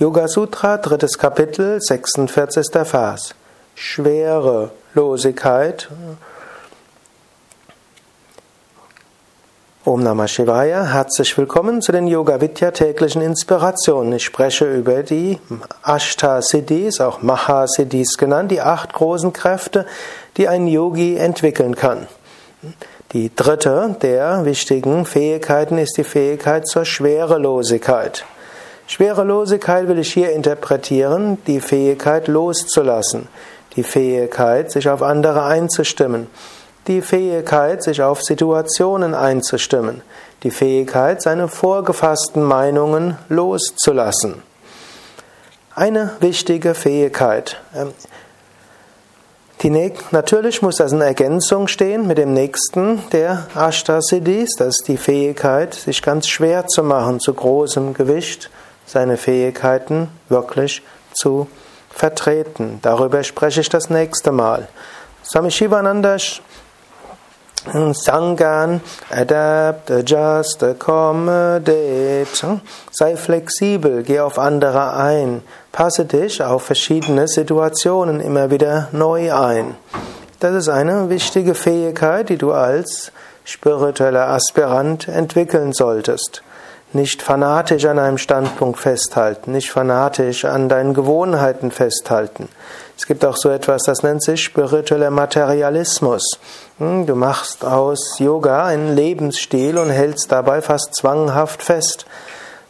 Yoga Sutra, drittes Kapitel, 46. Vers. Schwerelosigkeit. Om Namah Shivaya, herzlich willkommen zu den Yoga Vidya täglichen Inspirationen. Ich spreche über die Ashta Siddhis, auch Maha Siddhis genannt, die acht großen Kräfte, die ein Yogi entwickeln kann. Die dritte der wichtigen Fähigkeiten ist die Fähigkeit zur Schwerelosigkeit. Schwerelosigkeit will ich hier interpretieren, die Fähigkeit loszulassen, die Fähigkeit, sich auf andere einzustimmen, die Fähigkeit, sich auf Situationen einzustimmen, die Fähigkeit, seine vorgefassten Meinungen loszulassen. Eine wichtige Fähigkeit. Ähm, die, natürlich muss das in Ergänzung stehen mit dem nächsten der Ashtasiddhis, das ist die Fähigkeit, sich ganz schwer zu machen zu großem Gewicht, seine Fähigkeiten wirklich zu vertreten. Darüber spreche ich das nächste Mal. Swami Shivananda Sangan, adapt, adjust, accommodate. Sei flexibel, geh auf andere ein. Passe dich auf verschiedene Situationen immer wieder neu ein. Das ist eine wichtige Fähigkeit, die du als spiritueller Aspirant entwickeln solltest. Nicht fanatisch an einem Standpunkt festhalten, nicht fanatisch an deinen Gewohnheiten festhalten. Es gibt auch so etwas, das nennt sich spiritueller Materialismus. Hm, du machst aus Yoga einen Lebensstil und hältst dabei fast zwanghaft fest.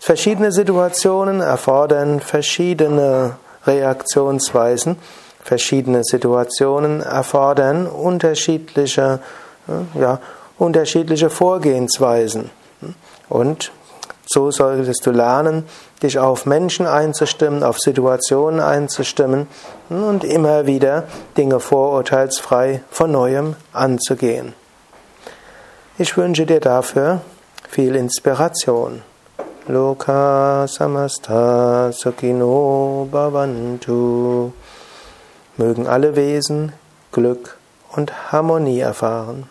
Verschiedene Situationen erfordern verschiedene Reaktionsweisen. Verschiedene Situationen erfordern unterschiedliche, ja, unterschiedliche Vorgehensweisen. Und so solltest du lernen, dich auf Menschen einzustimmen, auf Situationen einzustimmen und immer wieder Dinge vorurteilsfrei von neuem anzugehen. Ich wünsche dir dafür viel Inspiration. Loka samasta sukino bhavantu. Mögen alle Wesen Glück und Harmonie erfahren.